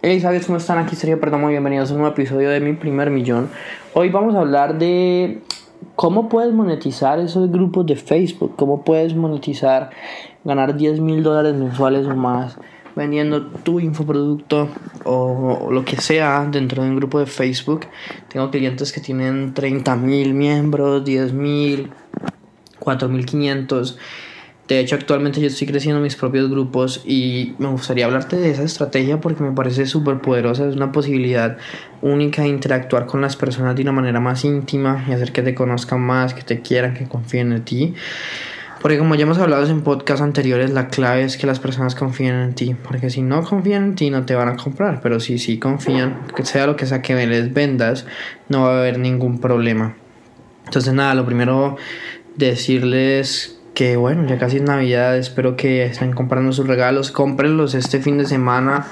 Hey, ¿sabes cómo están? Aquí Sergio Perdomo, bienvenidos a un nuevo episodio de Mi Primer Millón. Hoy vamos a hablar de cómo puedes monetizar esos grupos de Facebook, cómo puedes monetizar, ganar 10 mil dólares mensuales o más vendiendo tu infoproducto o lo que sea dentro de un grupo de Facebook. Tengo clientes que tienen 30 mil miembros, 10 mil, 4 mil 500 de hecho, actualmente yo estoy creciendo mis propios grupos y me gustaría hablarte de esa estrategia porque me parece súper poderosa. Es una posibilidad única de interactuar con las personas de una manera más íntima y hacer que te conozcan más, que te quieran, que confíen en ti. Porque como ya hemos hablado en podcasts anteriores, la clave es que las personas confíen en ti. Porque si no confían en ti, no te van a comprar. Pero si sí confían, que sea lo que sea que les vendas, no va a haber ningún problema. Entonces nada, lo primero decirles que bueno, ya casi es Navidad, espero que estén comprando sus regalos, cómprenlos este fin de semana.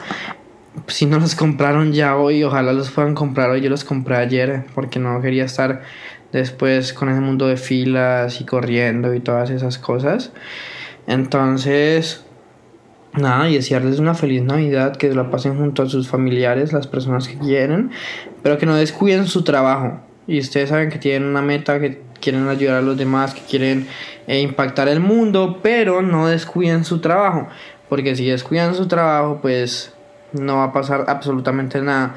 Si no los compraron ya hoy, ojalá los puedan comprar hoy. Yo los compré ayer porque no quería estar después con ese mundo de filas y corriendo y todas esas cosas. Entonces, nada, y desearles una feliz Navidad, que la pasen junto a sus familiares, las personas que quieren, pero que no descuiden su trabajo. Y ustedes saben que tienen una meta, que quieren ayudar a los demás, que quieren e impactar el mundo, pero no descuiden su trabajo, porque si descuidan su trabajo, pues no va a pasar absolutamente nada.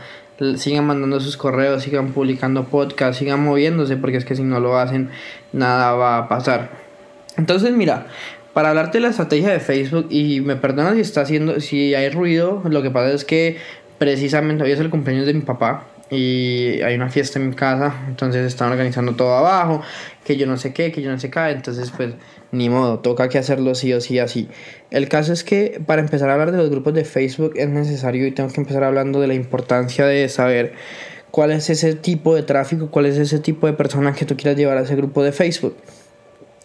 Sigan mandando sus correos, sigan publicando podcasts, sigan moviéndose, porque es que si no lo hacen, nada va a pasar. Entonces, mira, para hablarte de la estrategia de Facebook, y me perdona si está haciendo, si hay ruido, lo que pasa es que precisamente hoy es el cumpleaños de mi papá, y hay una fiesta en mi casa, entonces están organizando todo abajo, que yo no sé qué, que yo no sé qué, entonces pues ni modo, toca que hacerlo sí o sí así. El caso es que para empezar a hablar de los grupos de Facebook es necesario y tengo que empezar hablando de la importancia de saber cuál es ese tipo de tráfico, cuál es ese tipo de personas que tú quieras llevar a ese grupo de Facebook.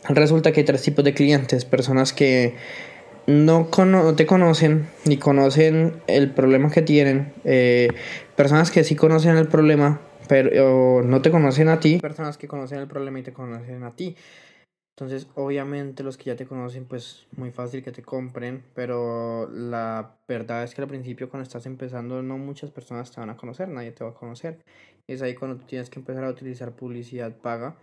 Resulta que hay tres tipos de clientes, personas que no, te conocen ni conocen el problema que tienen. Eh, personas que sí conocen el problema, pero no te conocen a ti. Personas que conocen el problema y te conocen a ti. Entonces, obviamente los que ya te conocen, pues muy fácil que te compren, pero la verdad es que al principio cuando estás empezando no muchas personas te van a conocer, nadie te va a conocer. Es ahí cuando tienes que empezar a utilizar publicidad paga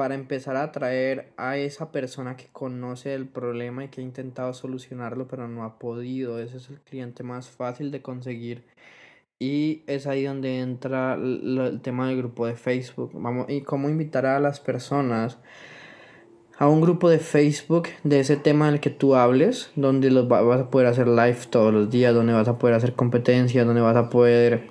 para empezar a atraer a esa persona que conoce el problema y que ha intentado solucionarlo pero no ha podido. Ese es el cliente más fácil de conseguir. Y es ahí donde entra el tema del grupo de Facebook. Vamos, y cómo invitar a las personas a un grupo de Facebook de ese tema del que tú hables, donde los vas a poder hacer live todos los días, donde vas a poder hacer competencias, donde vas a poder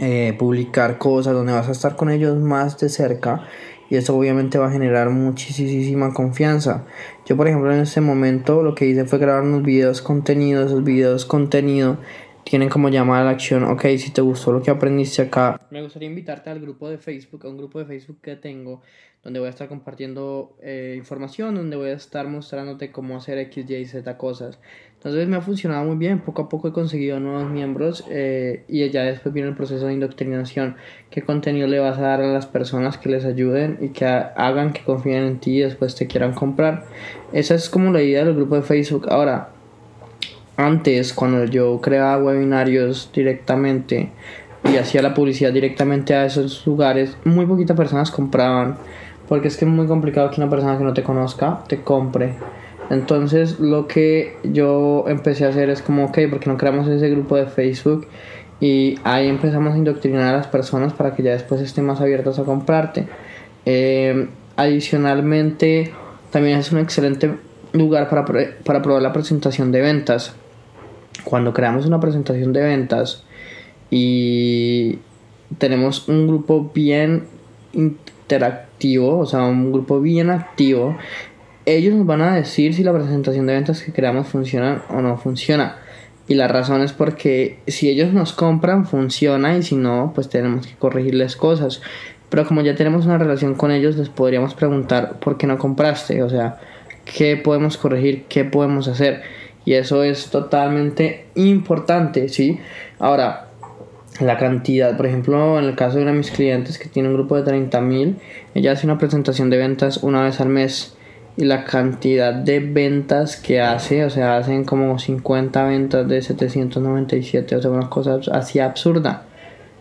eh, publicar cosas, donde vas a estar con ellos más de cerca y eso obviamente va a generar muchísima confianza. Yo por ejemplo en este momento lo que hice fue grabar unos videos contenido, esos videos contenido tienen como llamada a la acción, ok, si te gustó lo que aprendiste acá, me gustaría invitarte al grupo de Facebook, a un grupo de Facebook que tengo, donde voy a estar compartiendo eh, información, donde voy a estar mostrándote cómo hacer X, Y, Z cosas. Entonces me ha funcionado muy bien, poco a poco he conseguido nuevos miembros eh, y ya después viene el proceso de indoctrinación, qué contenido le vas a dar a las personas que les ayuden y que hagan que confíen en ti y después te quieran comprar. Esa es como la idea del grupo de Facebook. Ahora, antes, cuando yo creaba webinarios directamente y hacía la publicidad directamente a esos lugares, muy poquitas personas compraban. Porque es que es muy complicado que una persona que no te conozca te compre. Entonces lo que yo empecé a hacer es como, ok, porque no creamos ese grupo de Facebook? Y ahí empezamos a indoctrinar a las personas para que ya después estén más abiertas a comprarte. Eh, adicionalmente, también es un excelente lugar para, para probar la presentación de ventas cuando creamos una presentación de ventas y tenemos un grupo bien interactivo, o sea, un grupo bien activo, ellos nos van a decir si la presentación de ventas que creamos funciona o no funciona. Y la razón es porque si ellos nos compran, funciona y si no, pues tenemos que corregirles cosas. Pero como ya tenemos una relación con ellos, les podríamos preguntar por qué no compraste, o sea, qué podemos corregir, qué podemos hacer. Y eso es totalmente importante, ¿sí? Ahora, la cantidad, por ejemplo, en el caso de una de mis clientes que tiene un grupo de 30 mil, ella hace una presentación de ventas una vez al mes y la cantidad de ventas que hace, o sea, hacen como 50 ventas de 797, o sea, una cosa así absurda.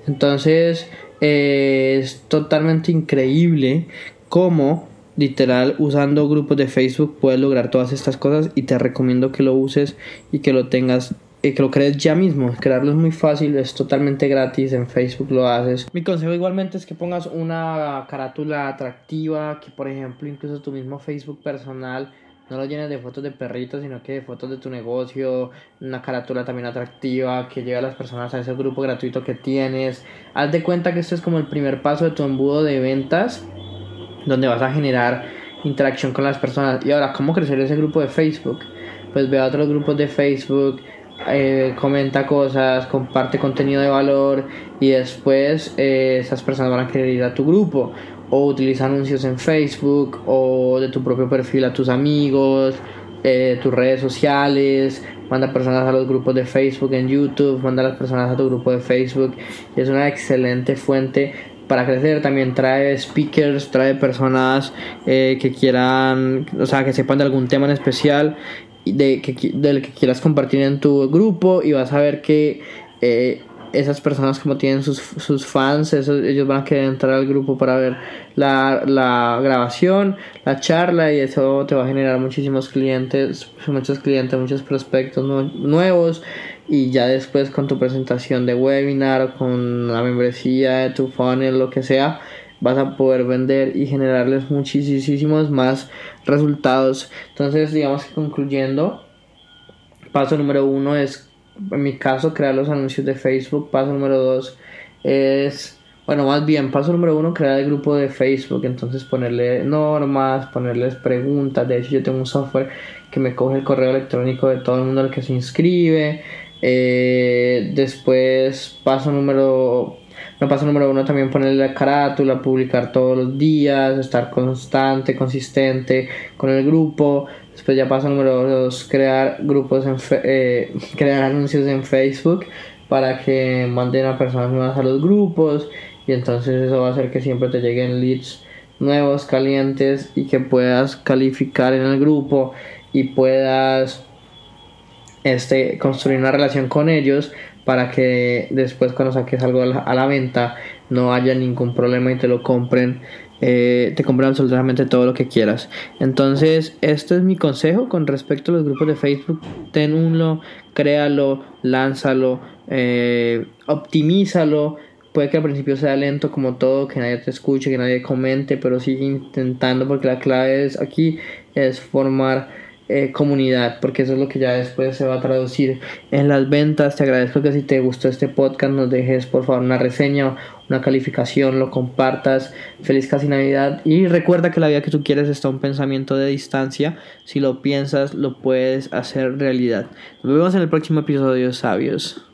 Entonces, eh, es totalmente increíble cómo literal usando grupos de Facebook puedes lograr todas estas cosas y te recomiendo que lo uses y que lo tengas y que lo crees ya mismo. Crearlo es muy fácil, es totalmente gratis, en Facebook lo haces. Mi consejo igualmente es que pongas una carátula atractiva, que por ejemplo incluso tu mismo Facebook personal no lo llenes de fotos de perritos, sino que de fotos de tu negocio, una carátula también atractiva, que lleve a las personas a ese grupo gratuito que tienes. Haz de cuenta que esto es como el primer paso de tu embudo de ventas, donde vas a generar interacción con las personas. Y ahora, ¿cómo crecer ese grupo de Facebook? Pues ve a otros grupos de Facebook, eh, comenta cosas, comparte contenido de valor y después eh, esas personas van a querer ir a tu grupo o utiliza anuncios en Facebook o de tu propio perfil a tus amigos, eh, tus redes sociales, manda personas a los grupos de Facebook en YouTube, manda a las personas a tu grupo de Facebook. Es una excelente fuente para crecer. También trae speakers, trae personas que quieran, o sea, que sepan de algún tema en especial de que, del que quieras compartir en tu grupo y vas a ver que eh, esas personas como tienen sus, sus fans, ellos van a querer entrar al grupo para ver la, la, grabación, la charla y eso te va a generar muchísimos clientes, muchos clientes, muchos prospectos nuevos y ya después con tu presentación de webinar, con la membresía de tu funnel, lo que sea, vas a poder vender y generarles muchísimos más resultados. Entonces, digamos que concluyendo, paso número uno es, en mi caso, crear los anuncios de Facebook. Paso número dos es, bueno, más bien, paso número uno, crear el grupo de Facebook. Entonces, ponerle normas, ponerles preguntas. De hecho, yo tengo un software que me coge el correo electrónico de todo el mundo al que se inscribe. Eh, después, paso número me paso número uno también ponerle la carátula, publicar todos los días, estar constante, consistente con el grupo. Después ya paso número dos, crear grupos, en eh, crear anuncios en Facebook para que manden a personas nuevas a los grupos y entonces eso va a hacer que siempre te lleguen leads nuevos, calientes y que puedas calificar en el grupo y puedas este, construir una relación con ellos para que después cuando saques algo a la, venta no haya ningún problema y te lo compren eh, te compren absolutamente todo lo que quieras. Entonces este es mi consejo con respecto a los grupos de Facebook. Ten uno créalo lánzalo eh, optimízalo. Puede que al principio sea lento como todo que nadie te escuche que nadie comente pero sigue intentando porque la clave es aquí es formar eh, comunidad, porque eso es lo que ya después se va a traducir en las ventas. Te agradezco que si te gustó este podcast nos dejes por favor una reseña, una calificación, lo compartas. Feliz casi Navidad y recuerda que la vida que tú quieres está un pensamiento de distancia. Si lo piensas, lo puedes hacer realidad. Nos vemos en el próximo episodio, sabios.